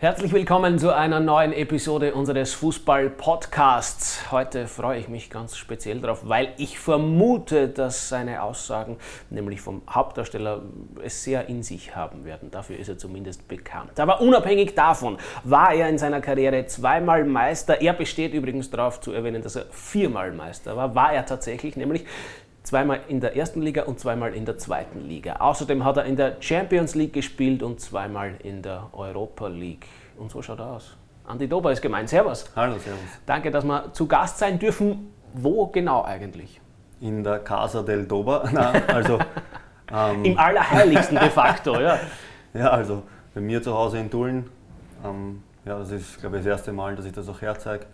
Herzlich willkommen zu einer neuen Episode unseres Fußball-Podcasts. Heute freue ich mich ganz speziell darauf, weil ich vermute, dass seine Aussagen, nämlich vom Hauptdarsteller, es sehr in sich haben werden. Dafür ist er zumindest bekannt. Aber unabhängig davon war er in seiner Karriere zweimal Meister. Er besteht übrigens darauf zu erwähnen, dass er viermal Meister war. War er tatsächlich, nämlich zweimal in der ersten Liga und zweimal in der zweiten Liga. Außerdem hat er in der Champions League gespielt und zweimal in der Europa League. Und so schaut er aus. Andi Dober ist gemeint. Servus. Hallo, servus. Danke, dass wir zu Gast sein dürfen. Wo genau eigentlich? In der Casa del Dober. Nein, also, ähm, Im Allerheiligsten de facto, ja. Ja, also bei mir zu Hause in Tulln. Ähm, ja, das ist, glaube ich, das erste Mal, dass ich das auch herzeige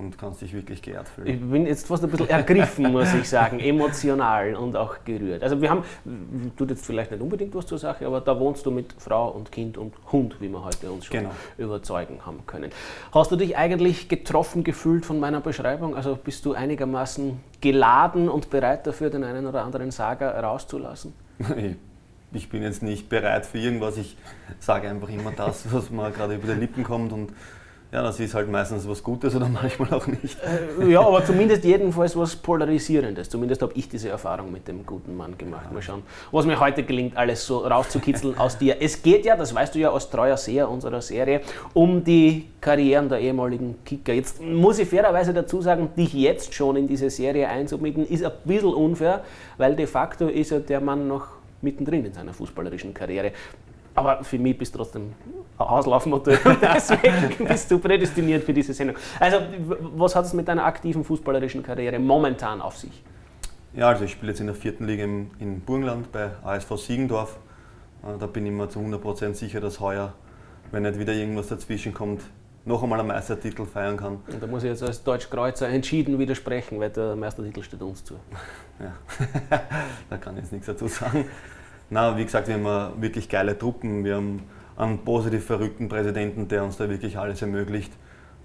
und kannst dich wirklich geehrt fühlen. Ich bin jetzt fast ein bisschen ergriffen, muss ich sagen, emotional und auch gerührt. Also wir haben, tut jetzt vielleicht nicht unbedingt was zur Sache, aber da wohnst du mit Frau und Kind und Hund, wie wir heute uns schon genau. überzeugen haben können. Hast du dich eigentlich getroffen gefühlt von meiner Beschreibung? Also bist du einigermaßen geladen und bereit dafür, den einen oder anderen Sager rauszulassen? ich bin jetzt nicht bereit für irgendwas. Ich sage einfach immer das, was mir gerade über die Lippen kommt und ja, das ist halt meistens was Gutes oder manchmal auch nicht. Äh, ja, aber zumindest jedenfalls was Polarisierendes. Zumindest habe ich diese Erfahrung mit dem guten Mann gemacht. Mal schauen, was mir heute gelingt, alles so rauszukitzeln aus dir. Es geht ja, das weißt du ja als treuer Seher unserer Serie, um die Karrieren der ehemaligen Kicker. Jetzt muss ich fairerweise dazu sagen, dich jetzt schon in diese Serie einzubinden, ist ein bisschen unfair, weil de facto ist ja der Mann noch mittendrin in seiner fußballerischen Karriere. Aber für mich bist du trotzdem Auslaufmodell. Deswegen bist du prädestiniert für diese Sendung. Also, was hat es mit deiner aktiven fußballerischen Karriere momentan auf sich? Ja, also ich spiele jetzt in der vierten Liga in, in Burgenland bei ASV Siegendorf. Äh, da bin ich mir zu 100% sicher, dass heuer, wenn nicht wieder irgendwas dazwischen kommt, noch einmal einen Meistertitel feiern kann. Und da muss ich jetzt als Deutschkreuzer entschieden widersprechen, weil der Meistertitel steht uns zu. Ja, da kann ich jetzt nichts dazu sagen. Na, wie gesagt, wir haben wirklich geile Truppen. Wir haben einen positiv verrückten Präsidenten, der uns da wirklich alles ermöglicht,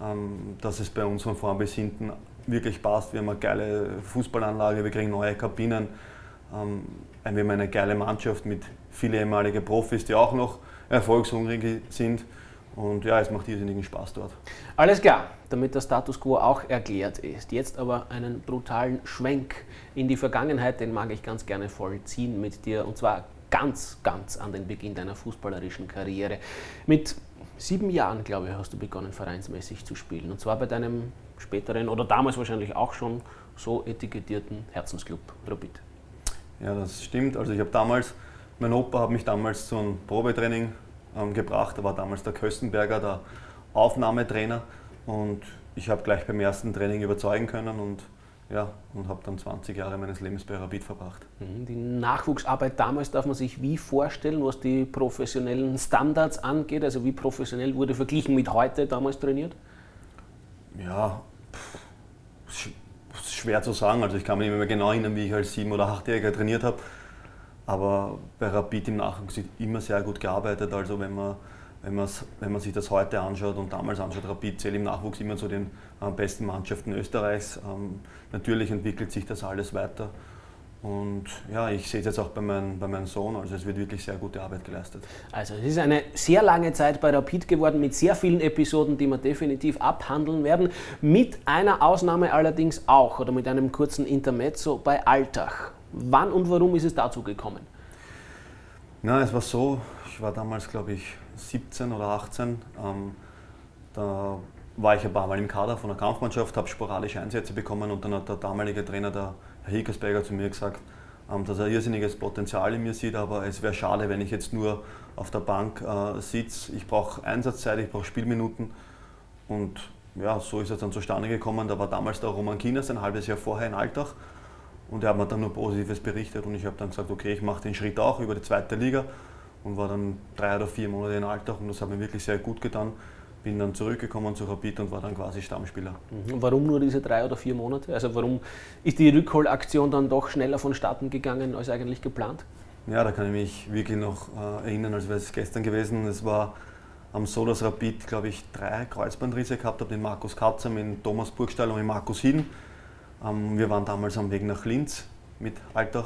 ähm, dass es bei uns von vorn bis hinten wirklich passt. Wir haben eine geile Fußballanlage, wir kriegen neue Kabinen. Ähm, wir haben eine geile Mannschaft mit vielen ehemaligen Profis, die auch noch erfolgshungrig sind. Und ja, es macht irrsinnigen Spaß dort. Alles klar, damit der Status quo auch erklärt ist. Jetzt aber einen brutalen Schwenk in die Vergangenheit, den mag ich ganz gerne vollziehen mit dir. Und zwar ganz, ganz an den Beginn deiner fußballerischen Karriere. Mit sieben Jahren, glaube ich, hast du begonnen, vereinsmäßig zu spielen. Und zwar bei deinem späteren oder damals wahrscheinlich auch schon so etikettierten Herzensclub Rapid. Ja, das stimmt. Also ich habe damals, mein Opa hat mich damals zu einem Probetraining ähm, gebracht. Da war damals der Köstenberger, der Aufnahmetrainer. Und ich habe gleich beim ersten Training überzeugen können und ja, und habe dann 20 Jahre meines Lebens bei Rapid verbracht. Mhm, die Nachwuchsarbeit damals darf man sich wie vorstellen, was die professionellen Standards angeht? Also wie professionell wurde verglichen mit heute damals trainiert? Ja, pff, schwer zu sagen. Also ich kann mich nicht mehr genau erinnern, wie ich als sieben- oder achtjähriger trainiert habe. Aber bei Rapid im Nachwuchs immer sehr gut gearbeitet. Also wenn man wenn, wenn man sich das heute anschaut und damals anschaut, Rapid zählt im Nachwuchs immer zu den besten Mannschaften Österreichs. Ähm, natürlich entwickelt sich das alles weiter. Und ja, ich sehe es jetzt auch bei, mein, bei meinem Sohn, also es wird wirklich sehr gute Arbeit geleistet. Also es ist eine sehr lange Zeit bei Rapid geworden mit sehr vielen Episoden, die wir definitiv abhandeln werden. Mit einer Ausnahme allerdings auch oder mit einem kurzen Intermezzo bei Alltag. Wann und warum ist es dazu gekommen? Na, es war so, ich war damals, glaube ich, 17 oder 18. Ähm, da war ich ein paar Mal im Kader von der Kampfmannschaft, habe sporadische Einsätze bekommen und dann hat der damalige Trainer, der Herr Hickersberger, zu mir gesagt, ähm, dass er irrsinniges Potenzial in mir sieht, aber es wäre schade, wenn ich jetzt nur auf der Bank äh, sitze. Ich brauche Einsatzzeit, ich brauche Spielminuten und ja, so ist es dann zustande gekommen. Da war damals der Roman Kinas ein halbes Jahr vorher in Alltag und er hat mir dann nur Positives berichtet und ich habe dann gesagt, okay, ich mache den Schritt auch über die zweite Liga und war dann drei oder vier Monate in Alltag und das hat mir wirklich sehr gut getan. Bin dann zurückgekommen zu Rapid und war dann quasi Stammspieler. Mhm. warum nur diese drei oder vier Monate? Also warum ist die Rückholaktion dann doch schneller vonstatten gegangen als eigentlich geplant? Ja, da kann ich mich wirklich noch äh, erinnern, als wäre es gestern gewesen. Es war am so, dass Rapid, glaube ich, drei Kreuzbandrisse gehabt hat, den Markus Katzer, mit Thomas Burgstall und mit Markus Hieden. Ähm, wir waren damals am Weg nach Linz mit Alltag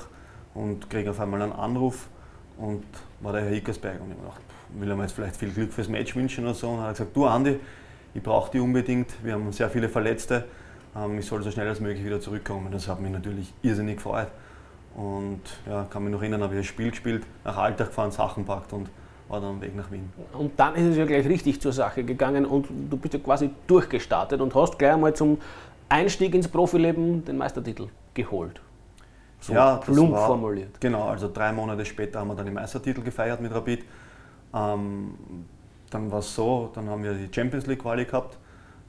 und kriegen auf einmal einen Anruf und war der Herr Hickersberg und ich habe gedacht, will ihm jetzt vielleicht viel Glück fürs Match wünschen oder so. Und hat gesagt, du Andi, ich brauche die unbedingt, wir haben sehr viele Verletzte, ähm, ich soll so schnell als möglich wieder zurückkommen. Das hat mich natürlich irrsinnig gefreut. Und ja, kann mich noch erinnern, habe ich ein Spiel gespielt, nach Alltag gefahren, Sachen packt und war dann am Weg nach Wien. Und dann ist es ja gleich richtig zur Sache gegangen und du bist ja quasi durchgestartet und hast gleich einmal zum Einstieg ins Profileben den Meistertitel geholt. So ja, plump war, formuliert. Genau, also drei Monate später haben wir dann den Meistertitel gefeiert mit Rapid. Ähm, dann war es so, dann haben wir die Champions League Quali gehabt.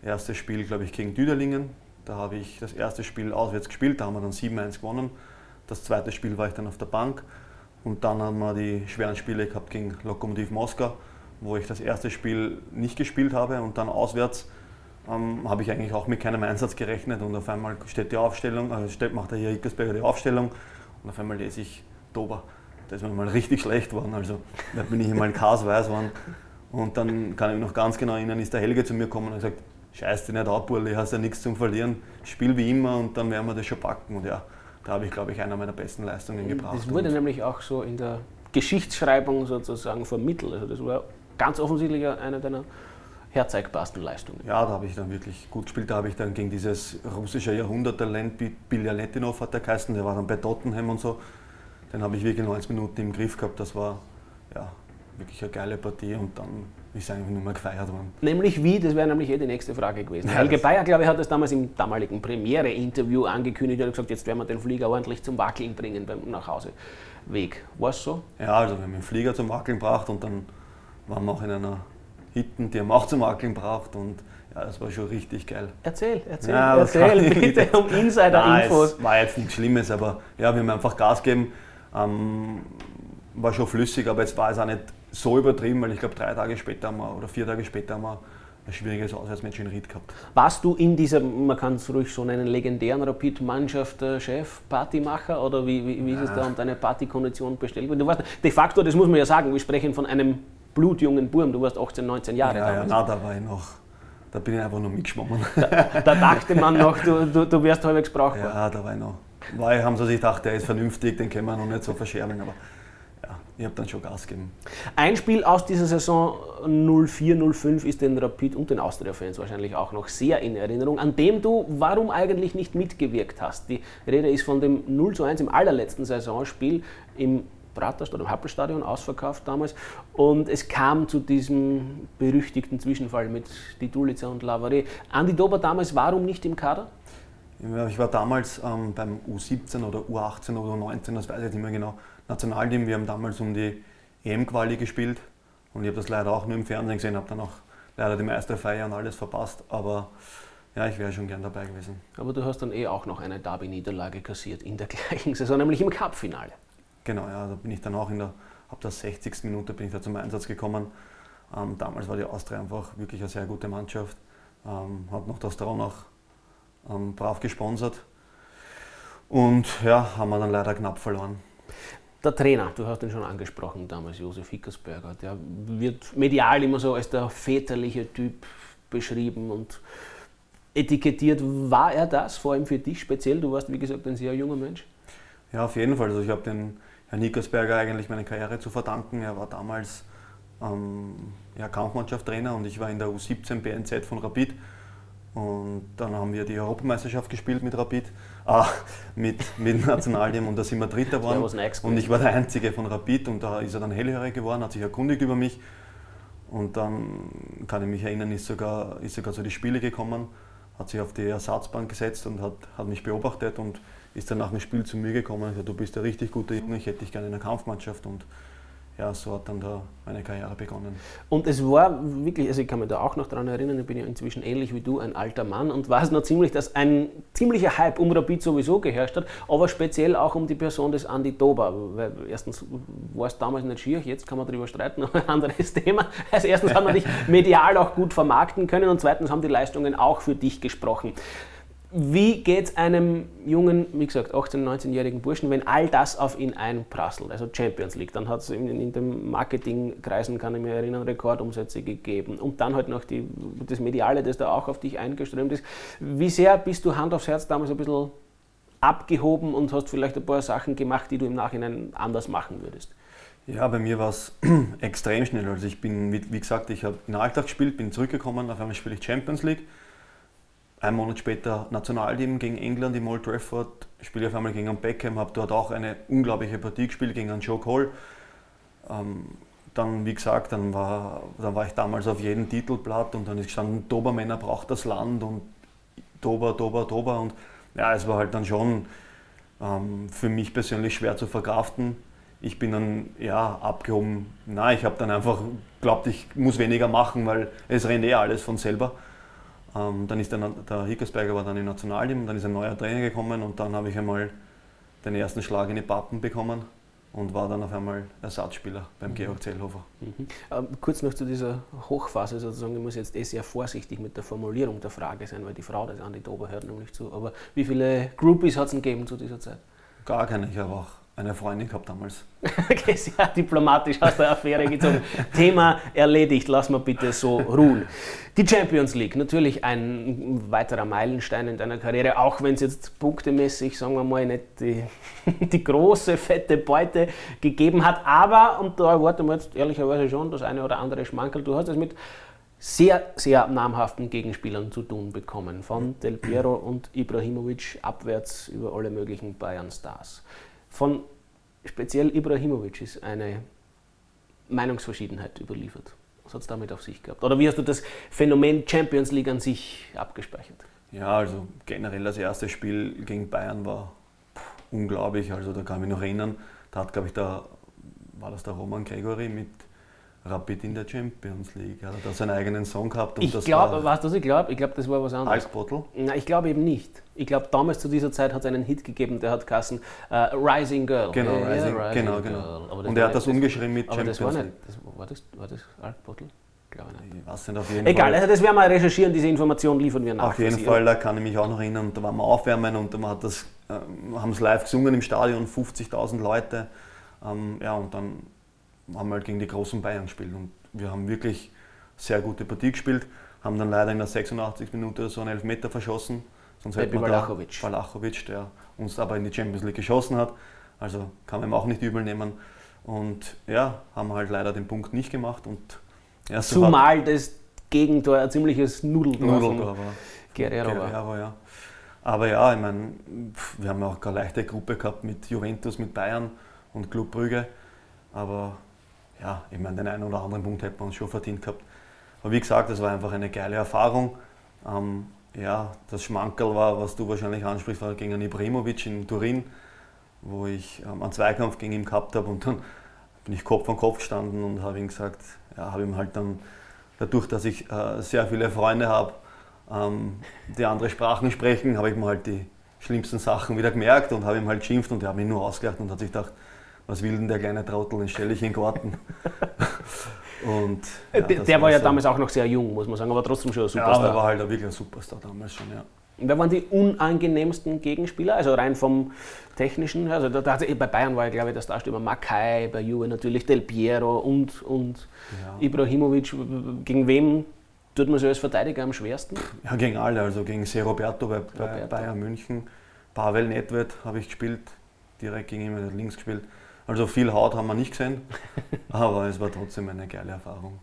Erstes Spiel, glaube ich, gegen Düderlingen. Da habe ich das erste Spiel auswärts gespielt, da haben wir dann 7-1 gewonnen. Das zweite Spiel war ich dann auf der Bank. Und dann haben wir die schweren Spiele gehabt gegen Lokomotiv Moskau, wo ich das erste Spiel nicht gespielt habe und dann auswärts ähm, habe ich eigentlich auch mit keinem Einsatz gerechnet und auf einmal steht die Aufstellung, steht, macht der hier Ickersberger die Aufstellung und auf einmal lese ich Dober. Da ist mir mal richtig schlecht geworden, also da bin ich Chaos weiß geworden. Und dann kann ich mich noch ganz genau erinnern, ist der Helge zu mir gekommen und hat gesagt, scheiß dich nicht ab, Burli, hast ja nichts zum Verlieren, spiel wie immer und dann werden wir das schon packen. Und ja, da habe ich, glaube ich, einer meiner besten Leistungen gebracht. Das wurde nämlich auch so in der Geschichtsschreibung sozusagen vermittelt. Also das war ganz offensichtlich eine deiner herzeigbarsten Leistungen. Ja, da habe ich dann wirklich gut gespielt. Da habe ich dann gegen dieses russische Jahrhunderttalent, Biljalettinov hat der geheißen, der war dann bei Tottenham und so. Den habe ich wirklich 90 Minuten im Griff gehabt. Das war ja, wirklich eine geile Partie und dann ist einfach nur mal gefeiert worden. Nämlich wie? Das wäre nämlich eh die nächste Frage gewesen. Ja, Helge Bayer, glaube ich, hat das damals im damaligen Premiere-Interview angekündigt. Er hat gesagt, jetzt werden wir den Flieger ordentlich zum Wackeln bringen beim Nachhauseweg. War es so? Ja, also wir haben den Flieger zum Wackeln gebracht und dann waren wir auch in einer Hitten, die haben auch zum Wackeln gebracht und ja, das war schon richtig geil. Erzähl, erzähl, ja, erzähl bitte um Insider-Infos. Es war jetzt nichts Schlimmes, aber ja, wir haben einfach Gas gegeben. Ähm, war schon flüssig, aber jetzt war es auch nicht so übertrieben, weil ich glaube, drei Tage später haben wir, oder vier Tage später haben wir ein schwieriges Auswärtsmatch in Ried gehabt. Warst du in dieser, man kann es ruhig so nennen, legendären Rapid-Mannschaft äh, Partymacher oder wie, wie, wie ist es da um deine Partykondition bestellt? Du warst de facto, das muss man ja sagen, wir sprechen von einem blutjungen Burm, du warst 18, 19 Jahre ja, damals. Ja, na, da war ich noch, da bin ich einfach nur mitgeschwommen. Da, da dachte man noch, du, du, du wärst halbwegs brauchbar. Ja, da war ich noch. Weil haben sie sich gedacht, der ist vernünftig, den können wir noch nicht so verscherben, aber ich habe dann schon Gas gegeben. Ein Spiel aus dieser Saison 04-05 ist den Rapid und den Austria-Fans wahrscheinlich auch noch sehr in Erinnerung, an dem du warum eigentlich nicht mitgewirkt hast. Die Rede ist von dem 0 1 im allerletzten Saisonspiel im Praterstadt, im Happelstadion, ausverkauft damals. Und es kam zu diesem berüchtigten Zwischenfall mit Ditulica und Lavare. Andi Dober damals, warum nicht im Kader? Ich war damals ähm, beim U17 oder U18 oder U19, das weiß ich jetzt nicht mehr genau, Nationalteam. Wir haben damals um die EM-Quali gespielt und ich habe das leider auch nur im Fernsehen gesehen, habe dann auch leider die Meisterfeier und alles verpasst, aber ja, ich wäre schon gern dabei gewesen. Aber du hast dann eh auch noch eine Derby-Niederlage kassiert in der gleichen Saison, nämlich im Cup-Finale. Genau, ja, da bin ich dann auch in der, ab der 60. Minute bin ich da zum Einsatz gekommen. Ähm, damals war die Austria einfach wirklich eine sehr gute Mannschaft, ähm, hat noch das Traunach ähm, brav gesponsert und ja, haben wir dann leider knapp verloren. Der Trainer, du hast ihn schon angesprochen damals, Josef Hickersberger, der wird medial immer so als der väterliche Typ beschrieben und etikettiert. War er das, vor allem für dich speziell? Du warst, wie gesagt, ein sehr junger Mensch. Ja, auf jeden Fall. Also ich habe den Herrn Hickersberger eigentlich meine Karriere zu verdanken. Er war damals ähm, ja, Kampfmannschaftstrainer und ich war in der U17 BNZ von Rapid. Und dann haben wir die Europameisterschaft gespielt mit Rapid, äh, mit, mit Nationalteam und da sind wir Dritter geworden. Und ich war der Einzige von Rapid und da ist er dann hellhörig geworden, hat sich erkundigt über mich. Und dann kann ich mich erinnern, ist sogar, ist sogar zu den Spiele gekommen, hat sich auf die Ersatzbank gesetzt und hat, hat mich beobachtet und ist dann nach dem Spiel zu mir gekommen und gesagt, du bist ein richtig guter Junge, ich hätte dich gerne in der Kampfmannschaft. Und ja, so hat dann da meine Karriere begonnen. Und es war wirklich, also ich kann mich da auch noch daran erinnern, ich bin ja inzwischen ähnlich wie du, ein alter Mann und weiß noch ziemlich, dass ein ziemlicher Hype um Rapid sowieso geherrscht hat, aber speziell auch um die Person des Andi Dober. Weil erstens war es damals nicht schier, jetzt kann man darüber streiten, aber ein anderes Thema. Also erstens hat man dich medial auch gut vermarkten können und zweitens haben die Leistungen auch für dich gesprochen. Wie geht es einem jungen, wie gesagt, 18-, 19-jährigen Burschen, wenn all das auf ihn einprasselt? Also Champions League, dann hat es in, in den Marketingkreisen, kann ich mich erinnern, Rekordumsätze gegeben und dann halt noch die, das Mediale, das da auch auf dich eingeströmt ist. Wie sehr bist du Hand aufs Herz damals ein bisschen abgehoben und hast vielleicht ein paar Sachen gemacht, die du im Nachhinein anders machen würdest? Ja, bei mir war es extrem schnell. Also ich bin, wie, wie gesagt, ich habe in Alltag gespielt, bin zurückgekommen, auf einmal spiele ich Champions League. Ein Monat später Nationalteam gegen England im Old Trafford, spiele auf einmal gegen einen Beckham, habe dort auch eine unglaubliche Partie gespielt gegen einen Joe Cole. Ähm, dann, wie gesagt, dann war, dann war ich damals auf jedem Titelblatt und dann ist gestanden, Dobermänner braucht das Land und Dober, Dober, Dober. Und ja, es war halt dann schon ähm, für mich persönlich schwer zu verkraften. Ich bin dann ja abgehoben. Nein, ich habe dann einfach glaubt, ich muss weniger machen, weil es rennt eh alles von selber. Ähm, dann ist der, der Hickersberger war dann im Nationalteam, dann ist ein neuer Trainer gekommen und dann habe ich einmal den ersten Schlag in die Pappen bekommen und war dann auf einmal Ersatzspieler beim mhm. Georg Zellhofer. Mhm. Ähm, kurz noch zu dieser Hochphase sozusagen, ich muss jetzt eh sehr vorsichtig mit der Formulierung der Frage sein, weil die Frau des Andi Dober hört nämlich zu. Aber wie viele Groupies hat es gegeben zu dieser Zeit? Gar keine, ich habe auch eine Freundin gehabt damals. okay, sehr diplomatisch aus der Affäre gezogen. Thema erledigt, lass mal bitte so ruhen. Die Champions League, natürlich ein weiterer Meilenstein in deiner Karriere, auch wenn es jetzt punktemäßig, sagen wir mal, nicht die, die große, fette Beute gegeben hat. Aber, und da erwarten wir jetzt ehrlicherweise schon das eine oder andere Schmankerl, du hast es mit sehr, sehr namhaften Gegenspielern zu tun bekommen. Von Del Piero und Ibrahimovic abwärts über alle möglichen Bayern-Stars. Von speziell Ibrahimovic ist eine Meinungsverschiedenheit überliefert. Was hat es damit auf sich gehabt? Oder wie hast du das Phänomen Champions League an sich abgespeichert? Ja, also generell das erste Spiel gegen Bayern war unglaublich. Also da kann ich mich noch erinnern, da hat, glaube ich, der, war das der Roman Gregory mit Rapid in der Champions League. Er hat da seinen eigenen Song gehabt. Und ich glaube, weißt du, was ich glaube? Ich glaube, das war was anderes. Alkbottle? Nein, ich glaube eben nicht. Ich glaube, damals zu dieser Zeit hat es einen Hit gegeben, der hat Kassen uh, Rising Girl. Genau, ja, Rising, Rising genau, genau. Girl. und er hat das umgeschrieben mit aber Champions das war Nicht, das, war das, war das Alkbottle? Glaube nicht. Ich weiß nicht, auf jeden Egal, Fall. also das werden wir recherchieren, diese Information liefern wir nach. Auf jeden Fall, da kann ich mich auch noch erinnern, da waren wir aufwärmen und hat das, äh, haben es live gesungen im Stadion, 50.000 Leute. Ähm, ja, und dann haben wir halt gegen die großen Bayern gespielt und wir haben wirklich sehr gute Partie gespielt, haben dann leider in der 86. Minute so einen Elfmeter verschossen. Sonst hätte man Valachovic. Valachovic, der uns aber in die Champions League geschossen hat. Also kann man ihm auch nicht übel nehmen. Und ja, haben halt leider den Punkt nicht gemacht. Und Zumal das Gegentor ein ziemliches Nudeltor, Nudeltor war. Guerrero, Guerrero ja. Aber ja, ich meine, wir haben auch eine leichte Gruppe gehabt mit Juventus, mit Bayern und Club Brügge. Aber ja, ich meine, den einen oder anderen Punkt hätten wir uns schon verdient gehabt. Aber wie gesagt, das war einfach eine geile Erfahrung. Ähm, ja, das Schmankerl war, was du wahrscheinlich ansprichst, war gegen Ibrahimovic in Turin, wo ich ähm, einen Zweikampf gegen ihn gehabt habe und dann bin ich Kopf an Kopf gestanden und habe ihm gesagt, ja, habe ihm halt dann, dadurch, dass ich äh, sehr viele Freunde habe, ähm, die andere Sprachen sprechen, habe ich mir halt die schlimmsten Sachen wieder gemerkt und habe ihm halt geschimpft und er hat mich nur ausgelacht und hat sich gedacht, was will denn der kleine Trottel, den stelle ich in den Garten. Und, ja, der, der war ja so. damals auch noch sehr jung, muss man sagen, aber trotzdem schon ein Superstar. Ja, er war halt wirklich ein Superstar damals schon, ja. Wer waren die unangenehmsten Gegenspieler? Also rein vom Technischen. Also da, da, bei Bayern war ja, glaube ich, der Starstürmer Makai, bei Juve natürlich Del Piero und, und ja. Ibrahimovic. Gegen wem tut man sich als Verteidiger am schwersten? Ja, gegen alle. Also gegen Se Roberto bei, bei Bayern München. Pavel Nedved habe ich gespielt, direkt gegen ihn, links gespielt. Also viel Haut haben wir nicht gesehen, aber es war trotzdem eine geile Erfahrung.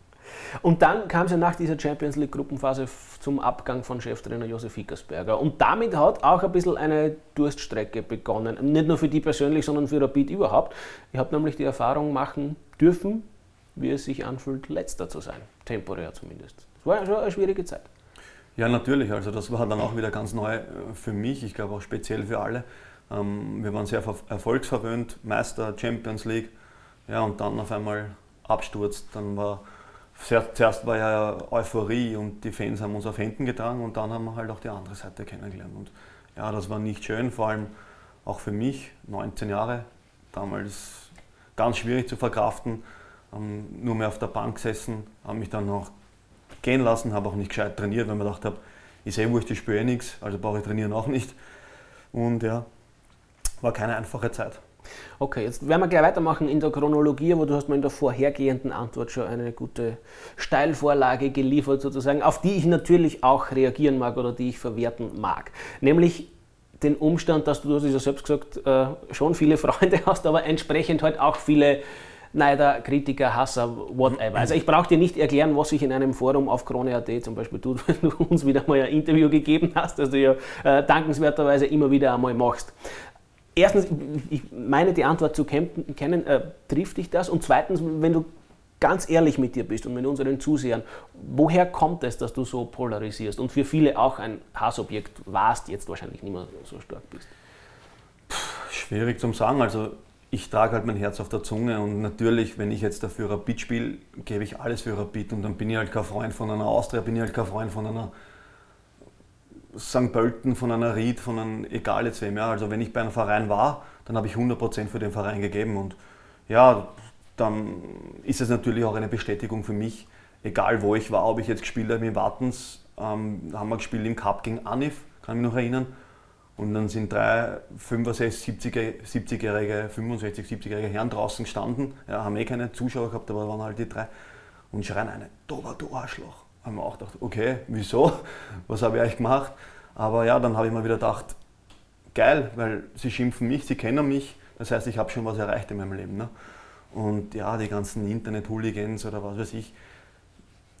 Und dann kam es ja nach dieser Champions League Gruppenphase zum Abgang von Cheftrainer Josef Hickersberger. Und damit hat auch ein bisschen eine Durststrecke begonnen. Nicht nur für die persönlich, sondern für Rapid überhaupt. Ich habe nämlich die Erfahrung machen dürfen, wie es sich anfühlt, letzter zu sein. Temporär zumindest. Es war schon eine schwierige Zeit. Ja, natürlich. Also das war dann auch wieder ganz neu äh, für mich. Ich glaube auch speziell für alle. Ähm, wir waren sehr erfolgsverwöhnt, Meister, Champions League. Ja, und dann auf einmal Absturz. Dann war zuerst war ja Euphorie und die Fans haben uns auf Händen getragen und dann haben wir halt auch die andere Seite kennengelernt. Und ja, das war nicht schön, vor allem auch für mich, 19 Jahre, damals ganz schwierig zu verkraften. Ähm, nur mehr auf der Bank gesessen, habe mich dann noch gehen lassen, habe auch nicht gescheit trainiert, weil ich mir gedacht habe, ich sehe, wo ich die spüre nichts, also brauche ich trainieren auch nicht. Und ja, war keine einfache Zeit. Okay, jetzt werden wir gleich weitermachen in der Chronologie, aber du hast mir in der vorhergehenden Antwort schon eine gute Steilvorlage geliefert, sozusagen, auf die ich natürlich auch reagieren mag oder die ich verwerten mag. Nämlich den Umstand, dass du, du hast es ja selbst gesagt, äh, schon viele Freunde hast, aber entsprechend halt auch viele Neider, Kritiker, Hasser, whatever. Also ich brauche dir nicht erklären, was sich in einem Forum auf Krone.at zum Beispiel tut, wenn du uns wieder mal ein Interview gegeben hast, das du ja äh, dankenswerterweise immer wieder einmal machst. Erstens, ich meine die Antwort zu kennen, äh, trifft dich das? Und zweitens, wenn du ganz ehrlich mit dir bist und mit unseren Zusehern, woher kommt es, dass du so polarisierst und für viele auch ein Hassobjekt warst, jetzt wahrscheinlich nicht mehr so stark bist? Schwierig zum sagen. Also ich trage halt mein Herz auf der Zunge und natürlich, wenn ich jetzt dafür Rapid spiele, gebe ich alles für Rapid und dann bin ich halt kein Freund von einer Austria, bin ich halt kein Freund von einer St. Pölten, von einer Ried, von einem, egal jetzt wem. Ja. Also wenn ich bei einem Verein war, dann habe ich 100% für den Verein gegeben und ja, dann ist es natürlich auch eine Bestätigung für mich, egal wo ich war, ob ich jetzt gespielt habe in Wartens, ähm, haben wir gespielt im Cup gegen Anif, kann ich mich noch erinnern. Und dann sind drei 65, 70-jährige, 65, 70-jährige Herren draußen gestanden, ja, haben eh keine Zuschauer gehabt, aber waren halt die drei und schreien eine, Dober, du Arschloch. Haben wir auch gedacht, okay, wieso? Was habe ich eigentlich gemacht? Aber ja, dann habe ich mir wieder gedacht, geil, weil sie schimpfen mich, sie kennen mich, das heißt, ich habe schon was erreicht in meinem Leben. Ne? Und ja, die ganzen Internet-Hooligans oder was weiß ich,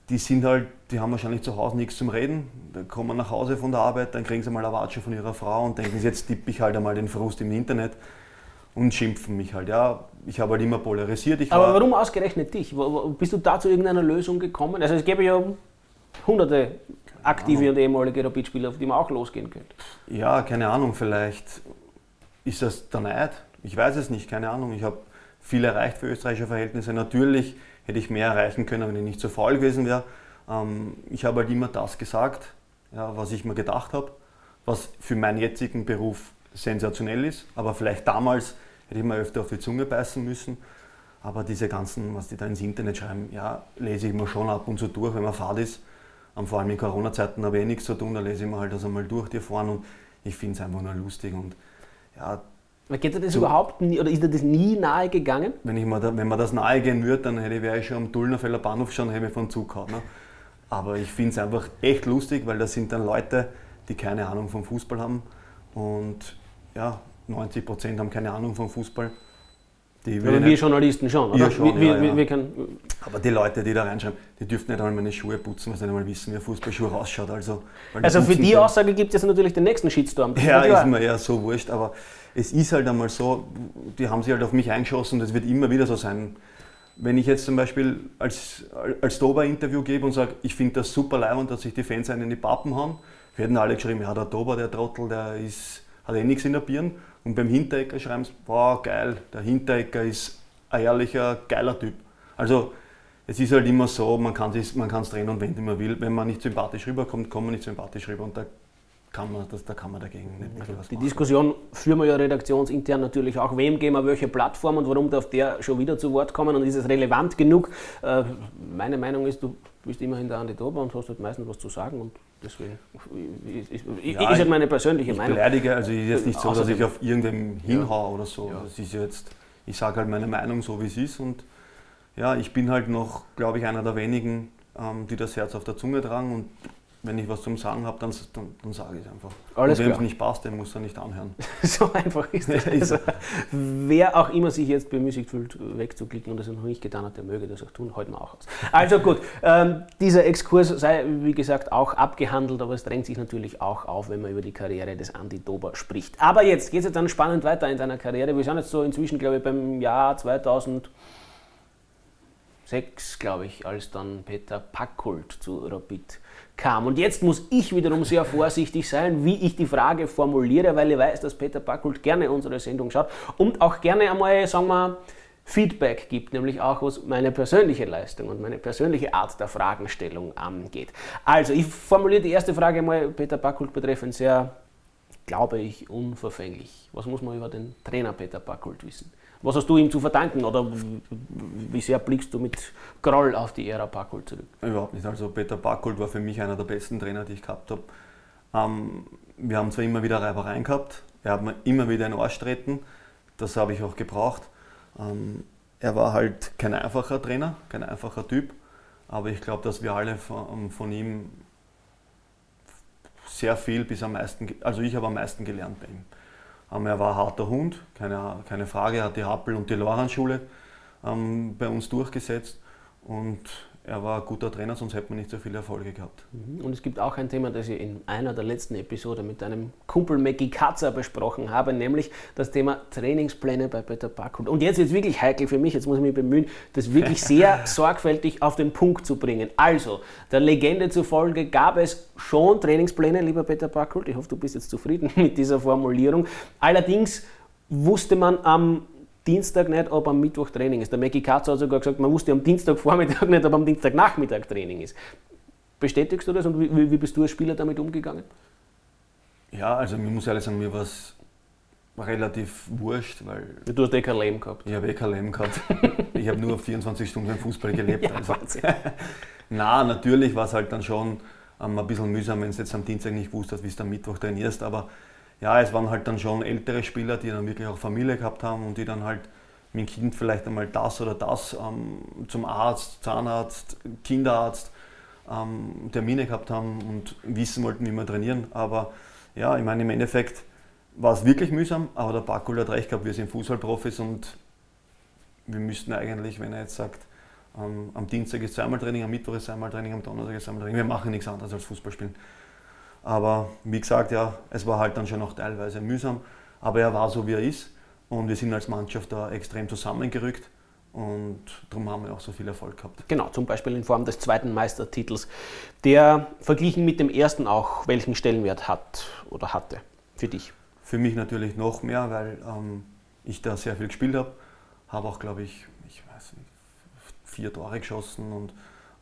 die sind halt, die haben wahrscheinlich zu Hause nichts zum Reden. Dann kommen nach Hause von der Arbeit, dann kriegen sie mal eine Watsche von ihrer Frau und denken, jetzt tippe ich halt einmal den Frust im Internet und schimpfen mich halt. Ja, ich habe halt immer polarisiert. Ich Aber warum ausgerechnet dich? Bist du da zu irgendeiner Lösung gekommen? Also es gäbe ja hunderte aktive und ehemalige Rapid-Spieler, auf die man auch losgehen könnte. Ja, keine Ahnung, vielleicht ist das der Neid. Ich weiß es nicht, keine Ahnung. Ich habe viel erreicht für österreichische Verhältnisse. Natürlich hätte ich mehr erreichen können, wenn ich nicht so faul gewesen wäre. Ähm, ich habe halt immer das gesagt, was ich mir gedacht habe, was für meinen jetzigen Beruf sensationell ist. Aber vielleicht damals hätte ich mir öfter auf die Zunge beißen müssen. Aber diese ganzen, was die da ins Internet schreiben, ja, lese ich mir schon ab und zu durch, wenn man fad ist. Vor allem in Corona-Zeiten habe ich eh nichts zu tun, da lese ich mir halt das einmal durch dir fahren und ich finde es einfach nur lustig. Und ja, Geht dir das so, überhaupt nie, oder ist dir das nie nahe gegangen? Wenn, ich mir da, wenn mir das nahe gehen würde, dann hätte, wäre ich schon am Dullnerfelder Bahnhof schon hätte ich von Zug gehabt. Ne? Aber ich finde es einfach echt lustig, weil das sind dann Leute, die keine Ahnung vom Fußball haben. Und ja, 90 Prozent haben keine Ahnung vom Fußball. Die Aber wir Journalisten schon, oder? Schon, wir, ja, wir, ja. Aber die Leute, die da reinschreiben, die dürften nicht einmal meine Schuhe putzen, weil sie nicht einmal wissen, wie ein Fußballschuh ausschaut. Also, also für die Aussage gibt es natürlich den nächsten Shitstorm. Ja, ist mir ja so wurscht, aber es ist halt einmal so, die haben sich halt auf mich eingeschossen und es wird immer wieder so sein. Wenn ich jetzt zum Beispiel als, als Dober-Interview gebe und sage, ich finde das super leid dass sich die Fans einen in die Pappen haben, werden alle geschrieben, ja, der Dober, der Trottel, der ist, hat eh nichts in der Birne. Und beim Hinterecker schreiben sie, wow, geil, der Hinterecker ist ein ehrlicher, geiler Typ. Also es ist halt immer so, man kann es man drehen und wenden, wie man will. Wenn man nicht sympathisch rüberkommt, kommt man nicht sympathisch rüber. Und da kann man, das, da kann man dagegen nicht wirklich was Die machen. Diskussion führen wir ja redaktionsintern natürlich auch. Wem gehen wir welche Plattform und warum darf der schon wieder zu Wort kommen und ist es relevant genug? Äh, meine Meinung ist, du bist immerhin der Andi Dober und hast halt meistens was zu sagen und deswegen ist, ist, ja, ist halt meine persönliche ich Meinung. Ich beleidige, also ist jetzt nicht so, dass ich auf irgendwem hinhaue ja. oder so. Ja. Das ist jetzt, ich sage halt meine Meinung so, wie es ist und ja, ich bin halt noch, glaube ich, einer der wenigen, ähm, die das Herz auf der Zunge tragen und wenn ich was zum Sagen habe, dann, dann, dann sage ich es einfach. Alles Und wem es nicht passt, der muss er nicht anhören. so einfach ist es. Also, wer auch immer sich jetzt bemüßigt fühlt, wegzuklicken und das noch nicht getan hat, der möge das auch tun, halten wir auch aus. Also gut, ähm, dieser Exkurs sei, wie gesagt, auch abgehandelt, aber es drängt sich natürlich auch auf, wenn man über die Karriere des Andy Dober spricht. Aber jetzt geht es dann spannend weiter in seiner Karriere. Wir sind jetzt so inzwischen, glaube ich, beim Jahr 2000 sechs, glaube ich, als dann Peter Packult zu Rapid kam. Und jetzt muss ich wiederum sehr vorsichtig sein, wie ich die Frage formuliere, weil ich weiß, dass Peter Packult gerne unsere Sendung schaut und auch gerne einmal, sagen wir, Feedback gibt, nämlich auch was meine persönliche Leistung und meine persönliche Art der Fragenstellung angeht. Also, ich formuliere die erste Frage mal Peter Packult betreffend sehr, glaube ich, unverfänglich. Was muss man über den Trainer Peter Packult wissen? Was hast du ihm zu verdanken oder wie sehr blickst du mit Groll auf die Ära Packult zurück? Überhaupt nicht. Also Peter Packult war für mich einer der besten Trainer, die ich gehabt habe. Ähm, wir haben zwar immer wieder Reibereien gehabt, er hat mir immer wieder in den Arsch treten, das habe ich auch gebraucht. Ähm, er war halt kein einfacher Trainer, kein einfacher Typ, aber ich glaube, dass wir alle von, von ihm sehr viel bis am meisten, also ich habe am meisten gelernt bei ihm. Er war ein harter Hund, keine, keine Frage, er hat die Happel- und die Loran-Schule ähm, bei uns durchgesetzt. Und er war ein guter Trainer, sonst hätte man nicht so viele Erfolge gehabt. Mhm. Und es gibt auch ein Thema, das ich in einer der letzten Episoden mit einem Kumpel Mackie Katzer besprochen habe, nämlich das Thema Trainingspläne bei Peter Backhult. Und jetzt ist es wirklich heikel für mich, jetzt muss ich mich bemühen, das wirklich sehr sorgfältig auf den Punkt zu bringen. Also, der Legende zufolge gab es schon Trainingspläne, lieber Peter Backhult. Ich hoffe, du bist jetzt zufrieden mit dieser Formulierung. Allerdings wusste man am Dienstag nicht, ob am Mittwoch Training ist. Der Mackie Katz hat sogar gesagt, man wusste am Dienstagvormittag nicht, ob am Dienstagnachmittag Training ist. Bestätigst du das und wie, wie bist du als Spieler damit umgegangen? Ja, also ich muss ehrlich sagen, mir war es relativ wurscht, weil... Du hast eh kein Leben gehabt. Ich habe eh kein Leben gehabt. ich habe nur 24 Stunden im Fußball gelebt. ja, also. Na, natürlich war es halt dann schon ähm, ein bisschen mühsam, wenn du jetzt am Dienstag nicht wusstest, wie du am Mittwoch trainierst, aber ja, es waren halt dann schon ältere Spieler, die dann wirklich auch Familie gehabt haben und die dann halt mit dem Kind vielleicht einmal das oder das ähm, zum Arzt, Zahnarzt, Kinderarzt ähm, Termine gehabt haben und wissen wollten, wie wir trainieren. Aber ja, ich meine, im Endeffekt war es wirklich mühsam, aber der Bakul hat recht gehabt, wir sind Fußballprofis und wir müssten eigentlich, wenn er jetzt sagt, ähm, am Dienstag ist zweimal Training, am Mittwoch ist zweimal Training, am Donnerstag ist zweimal Training, wir machen nichts anderes als Fußball spielen. Aber wie gesagt, ja, es war halt dann schon noch teilweise mühsam. Aber er war so, wie er ist. Und wir sind als Mannschaft da extrem zusammengerückt. Und darum haben wir auch so viel Erfolg gehabt. Genau, zum Beispiel in Form des zweiten Meistertitels, der verglichen mit dem ersten auch welchen Stellenwert hat oder hatte für dich? Für mich natürlich noch mehr, weil ähm, ich da sehr viel gespielt habe. Habe auch, glaube ich, ich weiß nicht, vier Tore geschossen und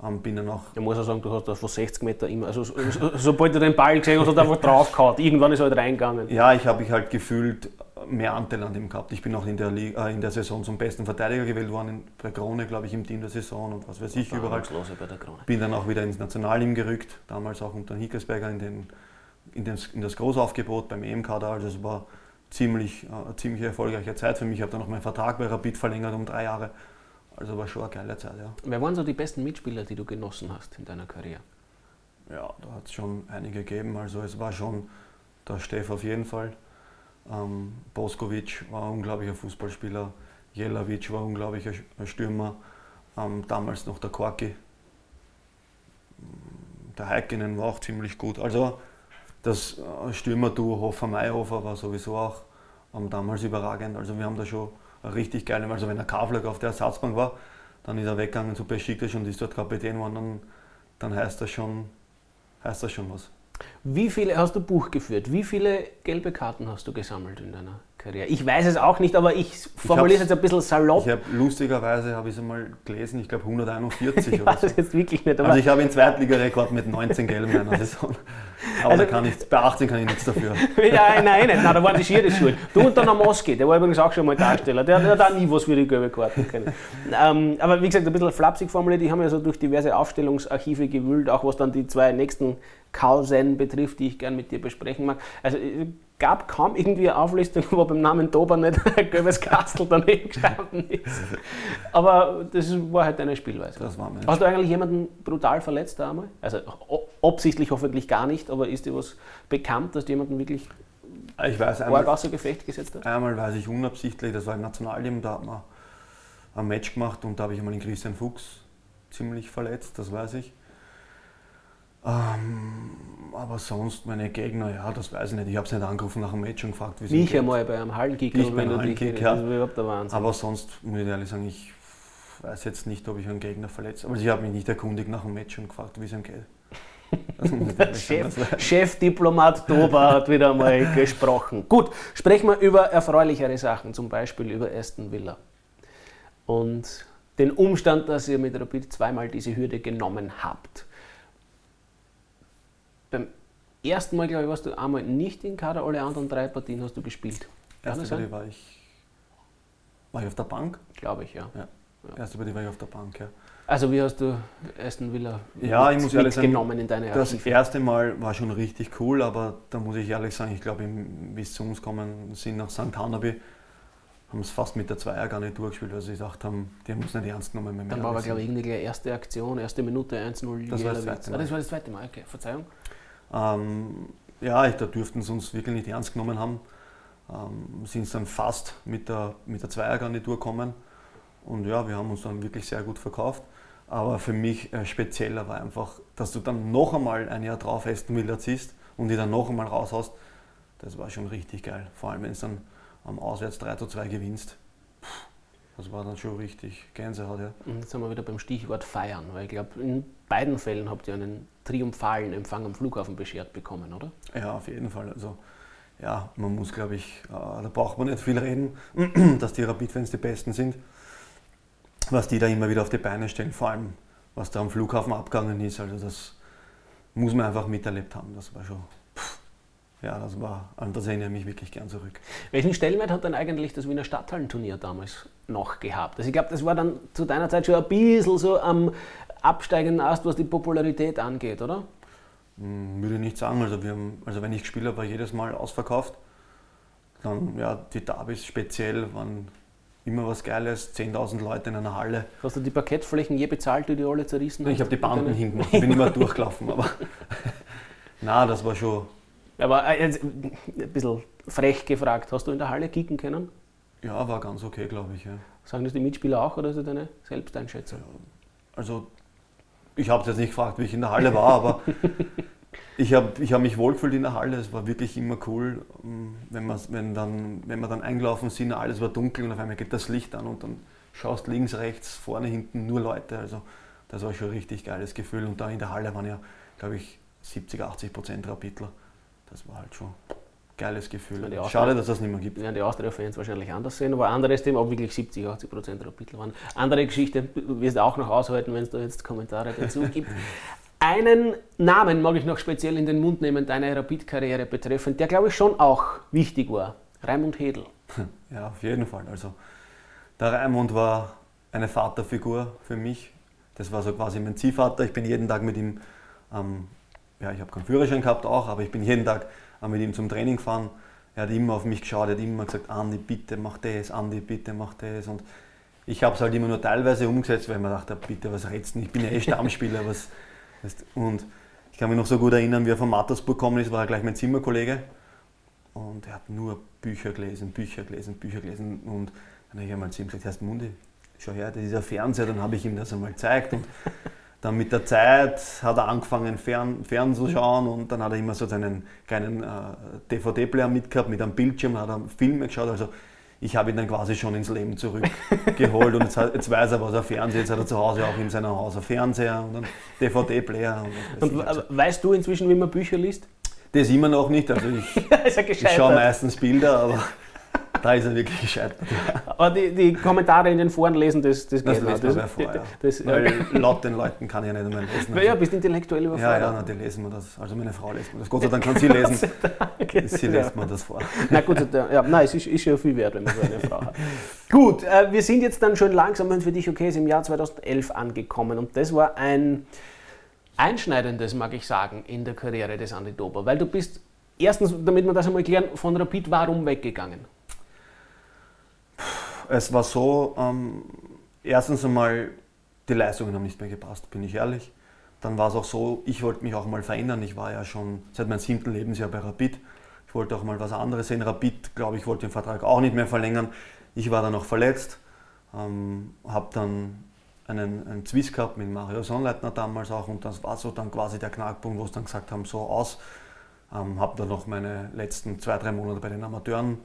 ähm, bin dann auch. Ich muss auch sagen, du hast da von 60 Meter immer, also so, sobald du den Ball gesehen hast, hast du einfach draufgehauen. Irgendwann ist er halt reingegangen. Ja, ich habe mich halt gefühlt mehr Anteil an dem gehabt. Ich bin auch in der, Liga, äh, in der Saison zum besten Verteidiger gewählt worden, in, bei Krone, glaube ich, im Team der Saison und was weiß ich überall. Bei der Krone. Bin dann auch wieder ins Nationalteam gerückt, damals auch unter Hickersberger in, den, in, den, in das Großaufgebot beim EM-Kader. Also es war ziemlich, äh, eine ziemlich erfolgreiche Zeit für mich. Ich habe dann noch meinen Vertrag bei Rapid verlängert um drei Jahre. Also war schon eine geile Zeit, ja. Wer waren so die besten Mitspieler, die du genossen hast in deiner Karriere? Ja, da hat es schon einige gegeben. Also es war schon der Steff auf jeden Fall. Ähm, Boskovic war ein unglaublicher Fußballspieler. Jelavic war ein unglaublicher Stürmer. Ähm, damals noch der Korki. Der Heikkinen war auch ziemlich gut. Also das äh, Stürmerduo Hofer-Meyhofer war sowieso auch ähm, damals überragend. Also wir haben da schon richtig geil. Also wenn der Kavlak auf der Ersatzbank war, dann ist er weggegangen zu Besiktas und ist dort Kapitän geworden, dann, dann heißt, das schon, heißt das schon was. Wie viele hast du Buch geführt? Wie viele gelbe Karten hast du gesammelt in deiner Karriere? Ich weiß es auch nicht, aber ich formuliere es jetzt ein bisschen salopp. Ich habe lustigerweise habe ich es einmal gelesen, ich glaube 141 ich oder so. Jetzt wirklich nicht. also ich habe einen Zweitligarekord mit 19 gelben in einer Saison. Aber also, kann ich, bei 18 kann ich nichts dafür. ja, nein, nicht. Nein, da waren die Schiere schuld. Du und der Namoski, der war übrigens auch schon mal Darsteller, der, der hat auch nie was für die gelbe Karten können. Ähm, aber wie gesagt, ein bisschen flapsig formuliert, die haben ja so durch diverse Aufstellungsarchive gewühlt, auch was dann die zwei nächsten Kausen betrifft, die ich gerne mit dir besprechen mag. Also gab kaum irgendwie eine Auflistung, wo beim Namen Dober nicht ein gelbes Kastel daneben gestanden ist. Aber das war halt deine Spielweise. Das war Hast du eigentlich jemanden brutal verletzt einmal? Also absichtlich hoffentlich gar nicht, aber ist dir was bekannt, dass du jemanden wirklich ich weiß, einmal, außer Gefecht gesetzt hat? Einmal weiß ich unabsichtlich, das war im Nationalteam, da hat man ein Match gemacht und da habe ich einmal den Christian Fuchs ziemlich verletzt, das weiß ich. Ähm, aber sonst meine Gegner, ja, das weiß ich nicht. Ich habe es nicht angerufen nach dem Match und gefragt, wie es Mich einmal bei einem Hallenkick. Ich bei einem Hallenkick, ja. Das ist überhaupt der Wahnsinn. Aber sonst muss ich ehrlich sagen, ich weiß jetzt nicht, ob ich einen Gegner verletzt habe. Also ich habe mich nicht erkundigt nach dem Match und gefragt, wie es ihm geht. Chef, Chefdiplomat Dober hat wieder einmal gesprochen. Gut, sprechen wir über erfreulichere Sachen, zum Beispiel über Aston Villa. Und den Umstand, dass ihr mit Rapid zweimal diese Hürde genommen habt ersten Mal, glaube ich, warst du einmal nicht in Kader, alle anderen drei Partien hast du gespielt. Erste Partie war ich, war ich auf der Bank? Glaube ich, ja. ja. ja. Erste Partie war ich auf der Bank, ja. Also wie hast du Aston Villa ja, mit, ich muss ehrlich sagen, in deine Das erste Mal war schon richtig cool, aber da muss ich ehrlich sagen, ich glaube, wie es zu uns kommen sind nach St. Hanaby, haben es fast mit der Zweier gar nicht durchgespielt, weil sie gesagt haben, die haben es nicht ernst genommen. Dann war aber, glaube ich, irgendwie die erste Aktion, erste Minute 1-0. Das, war das. Ah, das war das zweite Mal, okay, Verzeihung. Ähm, ja, da dürften sie uns wirklich nicht ernst genommen haben. Ähm, sind dann fast mit der, mit der Zweiergarnitur gekommen Und ja, wir haben uns dann wirklich sehr gut verkauft. Aber für mich äh, spezieller war einfach, dass du dann noch einmal ein Jahr drauf Aston Villa ziehst und die dann noch einmal raushaust. Das war schon richtig geil. Vor allem, wenn es dann am Auswärts 3 zu 2 gewinnst. Das war dann schon richtig Gänsehaut, ja. Und jetzt sind wir wieder beim Stichwort feiern, weil ich glaube, in beiden Fällen habt ihr einen triumphalen Empfang am Flughafen beschert bekommen, oder? Ja, auf jeden Fall. Also, ja, man muss, glaube ich, äh, da braucht man nicht viel reden, dass die Rapid-Fans die Besten sind. Was die da immer wieder auf die Beine stellen, vor allem was da am Flughafen abgegangen ist. Also, das muss man einfach miterlebt haben. Das war schon ja, das war, an das erinnere ich mich wirklich gern zurück. Welchen Stellenwert hat denn eigentlich das Wiener Stadthallenturnier damals noch gehabt? Also ich glaube, das war dann zu deiner Zeit schon ein bisschen so am absteigenden Ast, was die Popularität angeht, oder? Hm, würde ich nicht sagen. Also, wir haben, also wenn ich gespielt habe, war jedes Mal ausverkauft. Dann, ja, die Davis speziell waren immer was Geiles, 10.000 Leute in einer Halle. Hast du die Parkettflächen je bezahlt, die du alle zerrissen hast? Ich habe die Banden hingemacht, ich bin immer durchgelaufen, aber na, das war schon, aber äh, ein bisschen frech gefragt, hast du in der Halle kicken können? Ja, war ganz okay, glaube ich. Ja. Sagen das die Mitspieler auch oder ist das deine Selbsteinschätzung? Also, ich habe es jetzt nicht gefragt, wie ich in der Halle war, aber ich habe ich hab mich wohlgefühlt in der Halle. Es war wirklich immer cool, ähm, wenn, wenn, dann, wenn wir dann eingelaufen sind, alles war dunkel und auf einmal geht das Licht an und dann schaust links, rechts, vorne, hinten nur Leute. Also, das war schon ein richtig geiles Gefühl. Und da in der Halle waren ja, glaube ich, 70, 80 Prozent Rapidler das war halt schon geiles Gefühl. Ja, Schade, dass das nicht mehr gibt. Werden die Austria-Fans wahrscheinlich anders sehen, aber anderes Thema, ob wirklich 70, 80 Prozent Rapidler waren. Andere Geschichte wirst du auch noch aushalten, wenn es da jetzt Kommentare dazu gibt. Einen Namen mag ich noch speziell in den Mund nehmen, deine Rapid-Karriere betreffend, der glaube ich schon auch wichtig war. Raimund Hedel. Ja, auf jeden Fall. Also der Raimund war eine Vaterfigur für mich. Das war so quasi mein Ziehvater. Ich bin jeden Tag mit ihm ähm, ja, ich habe keinen Führerschein gehabt auch, aber ich bin jeden Tag mit ihm zum Training gefahren. Er hat immer auf mich geschaut, er hat immer gesagt, Andi, bitte mach das, Andi, bitte mach das. Und ich habe es halt immer nur teilweise umgesetzt, weil ich mir dachte, bitte, was redest du? Ich bin ja eh Stammspieler. was, und ich kann mich noch so gut erinnern, wie er von Mattersburg gekommen ist, war er gleich mein Zimmerkollege. Und er hat nur Bücher gelesen, Bücher gelesen, Bücher gelesen. Und dann habe ich einmal zu ihm gesagt, Herr Mundi, schau her, das ist ein Fernseher, dann habe ich ihm das einmal gezeigt. Und dann mit der Zeit hat er angefangen, fern, fern zu schauen und dann hat er immer so seinen kleinen äh, DVD-Player mitgehabt mit einem Bildschirm, hat er Filme geschaut. Also ich habe ihn dann quasi schon ins Leben zurückgeholt und jetzt, jetzt, weiß er, was er Fernseher, jetzt hat er zu Hause auch in seinem Haus einen Fernseher und einen DVD-Player. Und, und weißt du inzwischen, wie man Bücher liest? Das immer noch nicht, also ich, ich schaue meistens Bilder, aber da ist er wirklich gescheitert. Aber die, die, Kommentare in den Foren lesen, das, das, das geht das, das, vor, ja. das, Weil laut den Leuten kann ich ja nicht mehr lesen. Also. Ja, bist intellektuell überfordert. Ja, ja, na, die lesen wir das. Also meine Frau lässt mir das. Gott sei Dank kann sie lesen. sie lässt mir das vor. Na gut, ja, nein, es ist, ist ja viel wert, wenn man so eine Frau hat. Gut, äh, wir sind jetzt dann schon langsam, wenn es für dich okay ist, im Jahr 2011 angekommen. Und das war ein einschneidendes, mag ich sagen, in der Karriere des Andi Dober. Weil du bist erstens, damit wir das einmal klären, von Rapid warum weggegangen? Es war so, ähm, erstens einmal, die Leistungen haben nicht mehr gepasst, bin ich ehrlich. Dann war es auch so, ich wollte mich auch mal verändern. Ich war ja schon seit meinem siebten Lebensjahr bei Rapid. Ich wollte auch mal was anderes sehen. Rapid, glaube ich, wollte den Vertrag auch nicht mehr verlängern. Ich war dann noch verletzt, ähm, habe dann einen, einen Zwiss gehabt mit Mario Sonnleitner damals auch und das war so dann quasi der Knackpunkt, wo sie dann gesagt haben, so aus. Ähm, habe dann noch meine letzten zwei, drei Monate bei den Amateuren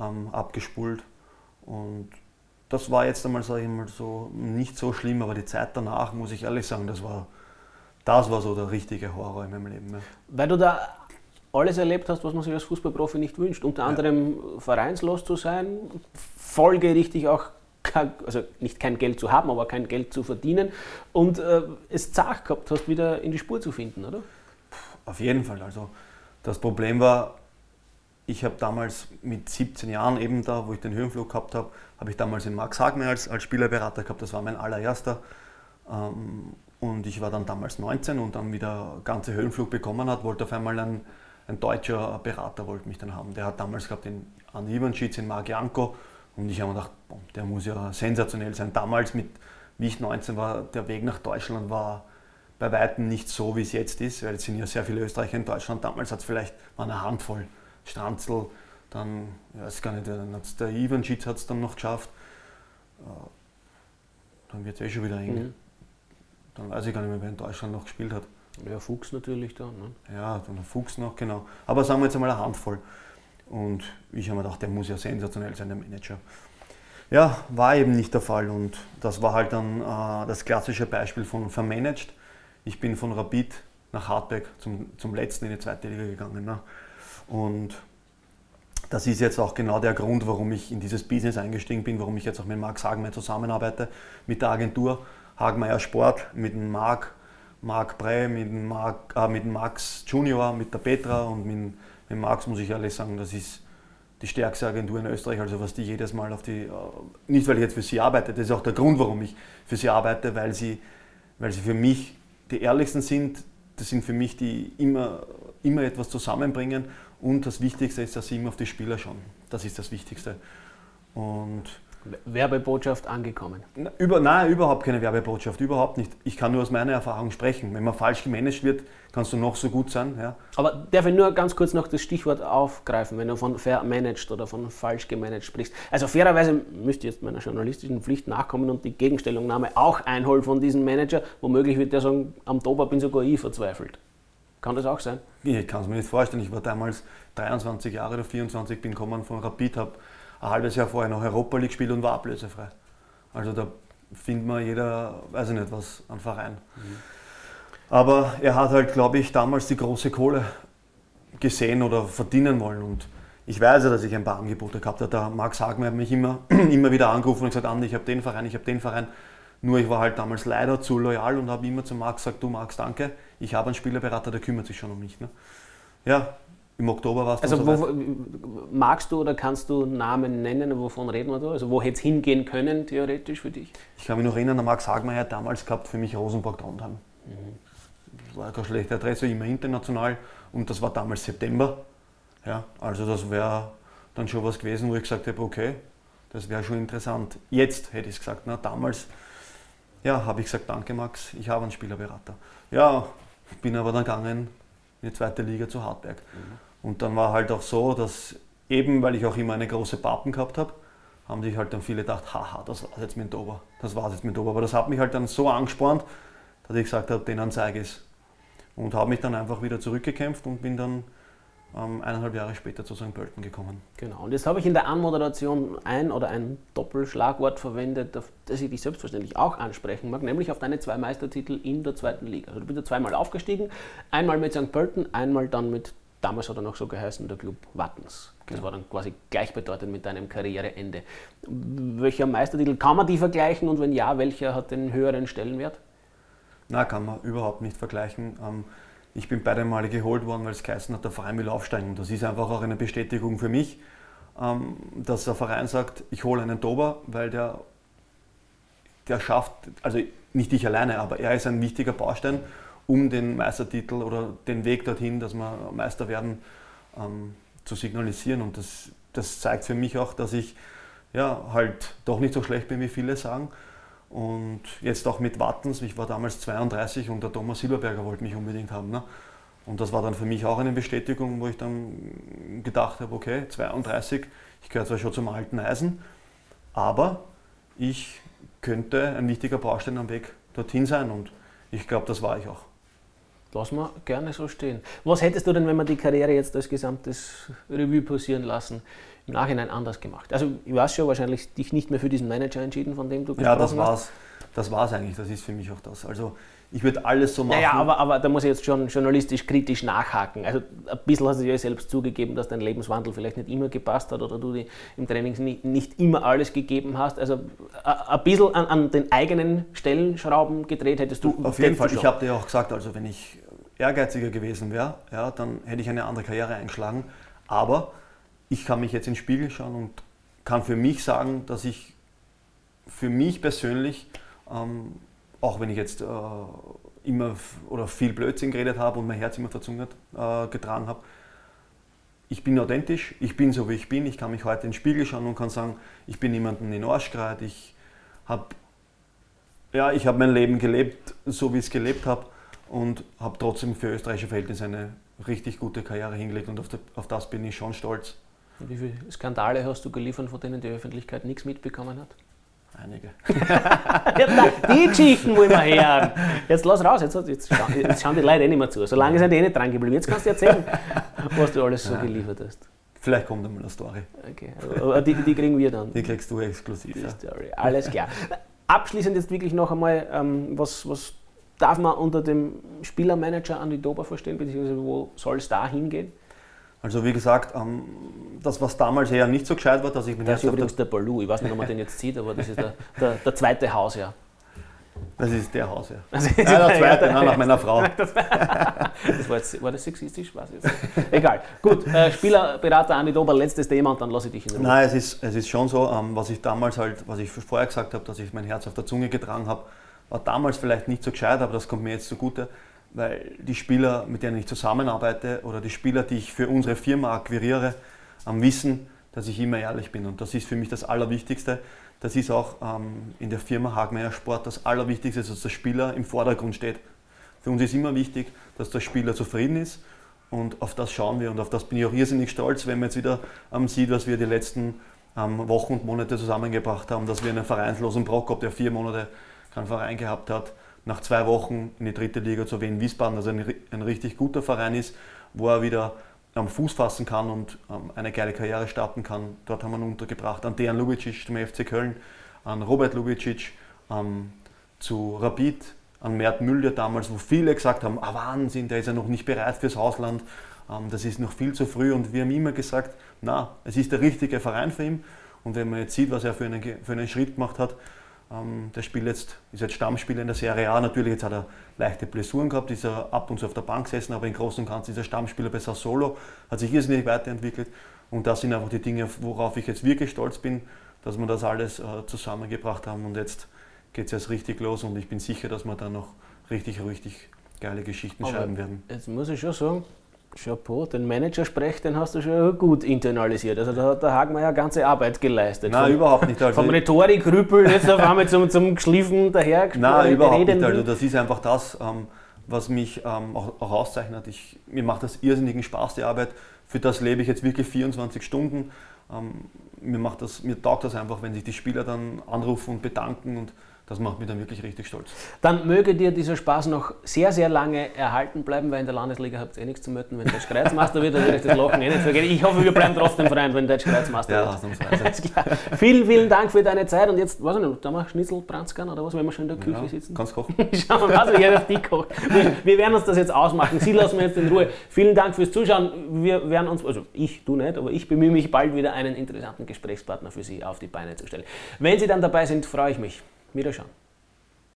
ähm, abgespult und das war jetzt einmal, sage ich mal, so nicht so schlimm, aber die Zeit danach, muss ich ehrlich sagen, das war, das war so der richtige Horror in meinem Leben. Ja. Weil du da alles erlebt hast, was man sich als Fußballprofi nicht wünscht. Unter anderem ja. vereinslos zu sein, folgerichtig auch also nicht kein Geld zu haben, aber kein Geld zu verdienen und äh, es zart gehabt hast, wieder in die Spur zu finden, oder? Auf jeden Fall. Also das Problem war, ich habe damals mit 17 Jahren eben da, wo ich den Höhenflug gehabt habe, habe ich damals in Max Hagmer als, als Spielerberater gehabt. Das war mein allererster. Ähm, und ich war dann damals 19 und dann wieder ganze Höhenflug bekommen hat, wollte auf einmal ein, ein deutscher Berater wollte mich dann haben. Der hat damals gehabt den Andi Ivanschitz in Magianko und ich habe mir gedacht, boah, der muss ja sensationell sein. Damals, mit, wie ich 19 war, der Weg nach Deutschland war bei weitem nicht so, wie es jetzt ist, weil es sind ja sehr viele Österreicher in Deutschland. Damals hat es vielleicht mal eine Handvoll Stranzl, dann, ich weiß gar nicht, der Ivančić hat es dann noch geschafft. Äh, dann wird es eh schon wieder eng. Mhm. Dann weiß ich gar nicht mehr, wer in Deutschland noch gespielt hat. Ja, Fuchs natürlich dann. Ne? Ja, dann der Fuchs noch, genau. Aber sagen wir jetzt einmal eine Handvoll. Und ich habe mir gedacht, der muss ja sensationell sein, der Manager. Ja, war eben nicht der Fall und das war halt dann äh, das klassische Beispiel von vermanaged. Ich bin von Rapid nach Hartberg zum, zum letzten in die zweite Liga gegangen. Ne? Und das ist jetzt auch genau der Grund, warum ich in dieses Business eingestiegen bin, warum ich jetzt auch mit Max Hagenmeier zusammenarbeite, mit der Agentur Hagenmeier Sport, mit dem Marc, Marc Brey, mit dem, Marc, äh, mit dem Max Junior, mit der Petra und mit, mit Max muss ich ehrlich sagen, das ist die stärkste Agentur in Österreich, also was die jedes Mal auf die, äh, nicht weil ich jetzt für sie arbeite, das ist auch der Grund, warum ich für sie arbeite, weil sie, weil sie für mich die ehrlichsten sind, das sind für mich die immer, immer etwas zusammenbringen und das Wichtigste ist, dass sie immer auf die Spieler schauen. Das ist das Wichtigste. Und Werbebotschaft angekommen? Über, nein, überhaupt keine Werbebotschaft, überhaupt nicht. Ich kann nur aus meiner Erfahrung sprechen. Wenn man falsch gemanagt wird, kannst du noch so gut sein. Ja. Aber darf ich nur ganz kurz noch das Stichwort aufgreifen, wenn du von fair managed oder von falsch gemanagt sprichst? Also fairerweise müsste ich jetzt meiner journalistischen Pflicht nachkommen und die Gegenstellungnahme auch einholen von diesem Manager. Womöglich wird der sagen, am Toba bin sogar ich verzweifelt. Kann das auch sein? Ich kann es mir nicht vorstellen. Ich war damals 23 Jahre oder 24, bin gekommen von Rapid, habe ein halbes Jahr vorher noch Europa League gespielt und war ablösefrei. Also da findet man jeder, weiß ich nicht, was an Verein. Mhm. Aber er hat halt, glaube ich, damals die große Kohle gesehen oder verdienen wollen. Und ich weiß ja, dass ich ein paar Angebote gehabt habe. Der Max Hagmer hat mich immer, immer wieder angerufen und gesagt, Andi, ich habe den Verein, ich habe den Verein. Nur ich war halt damals leider zu loyal und habe immer zu Max gesagt, du Max, danke, ich habe einen Spielerberater, der kümmert sich schon um mich. Ne? Ja, im Oktober war es Also wo, magst du oder kannst du Namen nennen, wovon reden wir da? Also wo hätte es hingehen können, theoretisch für dich? Ich kann mich noch erinnern, der Max Hagmeier hat damals gehabt für mich Rosenborg-Trondheim. Mhm. War keine schlechte Adresse, immer international und das war damals September. Ja, also das wäre dann schon was gewesen, wo ich gesagt habe, okay, das wäre schon interessant. Jetzt hätte ich es gesagt, na, damals ja, habe ich gesagt, danke Max, ich habe einen Spielerberater. Ja, bin aber dann gegangen in die zweite Liga zu Hartberg. Mhm. Und dann war halt auch so, dass eben, weil ich auch immer eine große Pappen gehabt habe, haben sich halt dann viele gedacht, haha, das war's jetzt mit Dober, das war's jetzt mit Dober. Aber das hat mich halt dann so angespornt, dass ich gesagt habe, denen zeige ich es. Und habe mich dann einfach wieder zurückgekämpft und bin dann ähm, eineinhalb Jahre später zu St. Pölten gekommen. Genau, und jetzt habe ich in der Anmoderation ein oder ein Doppelschlagwort verwendet, auf das ich dich selbstverständlich auch ansprechen mag, nämlich auf deine zwei Meistertitel in der zweiten Liga. Also du bist ja zweimal aufgestiegen, einmal mit St. Pölten, einmal dann mit, damals hat er noch so geheißen, der Club Wattens. Das ja. war dann quasi gleichbedeutend mit deinem Karriereende. Welcher Meistertitel, kann man die vergleichen und wenn ja, welcher hat den höheren Stellenwert? Na, kann man überhaupt nicht vergleichen. Ähm, ich bin beide Male geholt worden, weil es geheißen hat, der Verein will aufsteigen. Das ist einfach auch eine Bestätigung für mich, ähm, dass der Verein sagt, ich hole einen Dober, weil der, der schafft, also nicht ich alleine, aber er ist ein wichtiger Baustein, um den Meistertitel oder den Weg dorthin, dass wir Meister werden, ähm, zu signalisieren. Und das, das zeigt für mich auch, dass ich ja, halt doch nicht so schlecht bin, wie viele sagen. Und jetzt auch mit Wattens, ich war damals 32 und der Thomas Silberberger wollte mich unbedingt haben. Ne? Und das war dann für mich auch eine Bestätigung, wo ich dann gedacht habe, okay, 32, ich gehöre zwar schon zum alten Eisen, aber ich könnte ein wichtiger Baustein am Weg dorthin sein und ich glaube, das war ich auch. Lass mal gerne so stehen. Was hättest du denn, wenn wir die Karriere jetzt als gesamtes Revue passieren lassen, im Nachhinein anders gemacht? Also ich weiß schon, wahrscheinlich dich nicht mehr für diesen Manager entschieden, von dem du gesprochen hast. Ja, das war's. Das war es eigentlich, das ist für mich auch das. Also ich würde alles so machen. Naja, aber, aber da muss ich jetzt schon journalistisch kritisch nachhaken. Also ein bisschen hast du dir selbst zugegeben, dass dein Lebenswandel vielleicht nicht immer gepasst hat oder du dir im Training nicht, nicht immer alles gegeben hast. Also ein bisschen an, an den eigenen Stellenschrauben gedreht hättest du. du auf jeden Fall, ich habe dir auch gesagt, also wenn ich ehrgeiziger gewesen wäre, ja, dann hätte ich eine andere Karriere eingeschlagen. Aber ich kann mich jetzt in den Spiegel schauen und kann für mich sagen, dass ich für mich persönlich, ähm, auch wenn ich jetzt äh, immer oder viel Blödsinn geredet habe und mein Herz immer Zunge äh, getragen habe, ich bin authentisch, ich bin so wie ich bin, ich kann mich heute in den Spiegel schauen und kann sagen, ich bin niemanden in Arsch gerät, ich habe ja, ich mein Leben gelebt, so wie ich es gelebt habe und habe trotzdem für österreichische Verhältnisse eine richtig gute Karriere hingelegt und auf das bin ich schon stolz. Wie viele Skandale hast du geliefert, von denen die Öffentlichkeit nichts mitbekommen hat? Einige. ja, die Geschichten wollen wir hören. Jetzt lass raus, jetzt, jetzt, schauen, jetzt schauen die Leute eh nicht mehr zu. Solange sind die eh nicht dran geblieben. Jetzt kannst du erzählen, was du alles so geliefert hast. Vielleicht kommt einmal eine Story. Okay, die, die kriegen wir dann. Die kriegst du exklusiv. Die Story. Alles klar. Abschließend jetzt wirklich noch einmal, ähm, was, was darf man unter dem Spielermanager Andi Dober verstehen, beziehungsweise wo soll es da hingehen? Also wie gesagt, ähm, das, was damals eher nicht so gescheit war, dass ich mit Das ist übrigens der Balou, ich weiß nicht, ob man den jetzt sieht, aber das ist der, der, der zweite Hausherr. Das ist der Hausherr. Also ja, der zweite, ja, nach meiner Frau. Das war, jetzt, war das sexistisch? Ich jetzt. Egal. Gut, äh, Spielerberater Andi Dober, letztes Thema und dann lasse ich dich in Ruhe. Nein, es ist, es ist schon so, ähm, was ich damals halt, was ich vorher gesagt habe, dass ich mein Herz auf der Zunge getragen habe, war damals vielleicht nicht so gescheit, aber das kommt mir jetzt zugute, weil die Spieler, mit denen ich zusammenarbeite oder die Spieler, die ich für unsere Firma akquiriere, ähm, wissen, dass ich immer ehrlich bin. Und das ist für mich das Allerwichtigste. Das ist auch ähm, in der Firma Hagmeier Sport das Allerwichtigste, dass der Spieler im Vordergrund steht. Für uns ist immer wichtig, dass der Spieler zufrieden ist und auf das schauen wir und auf das bin ich auch irrsinnig stolz, wenn man jetzt wieder ähm, sieht, was wir die letzten ähm, Wochen und Monate zusammengebracht haben, dass wir einen vereinslosen Prokop, der vier Monate keinen Verein gehabt hat, nach zwei Wochen in die dritte Liga zu Wien Wiesbaden, also ein, ein richtig guter Verein ist, wo er wieder am Fuß fassen kann und ähm, eine geile Karriere starten kann. Dort haben wir ihn untergebracht. An Dejan Lubicic zum FC Köln, an Robert Lubicic ähm, zu Rapid, an Mert Müller damals, wo viele gesagt haben, ah Wahnsinn, der ist ja noch nicht bereit fürs Ausland, ähm, das ist noch viel zu früh. Und wir haben immer gesagt, na, es ist der richtige Verein für ihn. Und wenn man jetzt sieht, was er für einen, für einen Schritt gemacht hat, ähm, der Spiel jetzt, ist jetzt Stammspieler in der Serie A. Natürlich, jetzt hat er leichte Blessuren gehabt, ist er ab und zu auf der Bank gesessen, aber im Großen und Ganzen ist er Stammspieler bei Sassolo, hat sich irrsinnig weiterentwickelt. Und das sind einfach die Dinge, worauf ich jetzt wirklich stolz bin, dass wir das alles äh, zusammengebracht haben. Und jetzt geht es erst richtig los und ich bin sicher, dass wir da noch richtig, richtig geile Geschichten Aber schreiben werden. Jetzt muss ich schon sagen, Chapeau, den Manager-Sprech, den hast du schon gut internalisiert. Also da hat der Hagmeier ganze Arbeit geleistet. Nein, Vom- überhaupt nicht. Also Vom Rhetorikrüppel jetzt auf einmal zum, zum geschliffen daher Nein, überhaupt nicht. Also das ist einfach das, ähm, was mich ähm, auch, auch auszeichnet. Ich, mir macht das irrsinnigen Spaß, die Arbeit. Für das lebe ich jetzt wirklich 24 Stunden. Ähm, mir, macht das, mir taugt das einfach, wenn sich die Spieler dann anrufen und bedanken und das macht mich dann wirklich richtig stolz. Dann möge dir dieser Spaß noch sehr, sehr lange erhalten bleiben, weil in der Landesliga habt ihr eh nichts zu melden. Wenn Deutsch Kreuzmeister wird, dann werde ich das Lachen eh nicht vergessen. Ich hoffe, wir bleiben trotzdem Freund, wenn Deutsch Kreuzmeister Ja, wird. ausnahmsweise. Alles klar. Vielen, vielen Dank für deine Zeit und jetzt, weiß ich nicht, da mal Schnitzelbranzkern oder was, wenn wir schon in der Küche Ja, sitzen? kannst kochen. Schauen wir mal, also ich habe auf die gekocht. Wir, wir werden uns das jetzt ausmachen. Sie lassen wir jetzt in Ruhe. Vielen Dank fürs Zuschauen. Wir werden uns, also ich, du nicht, aber ich bemühe mich bald wieder einen interessanten Gesprächspartner für Sie auf die Beine zu stellen. Wenn Sie dann dabei sind, freue ich mich. میرشان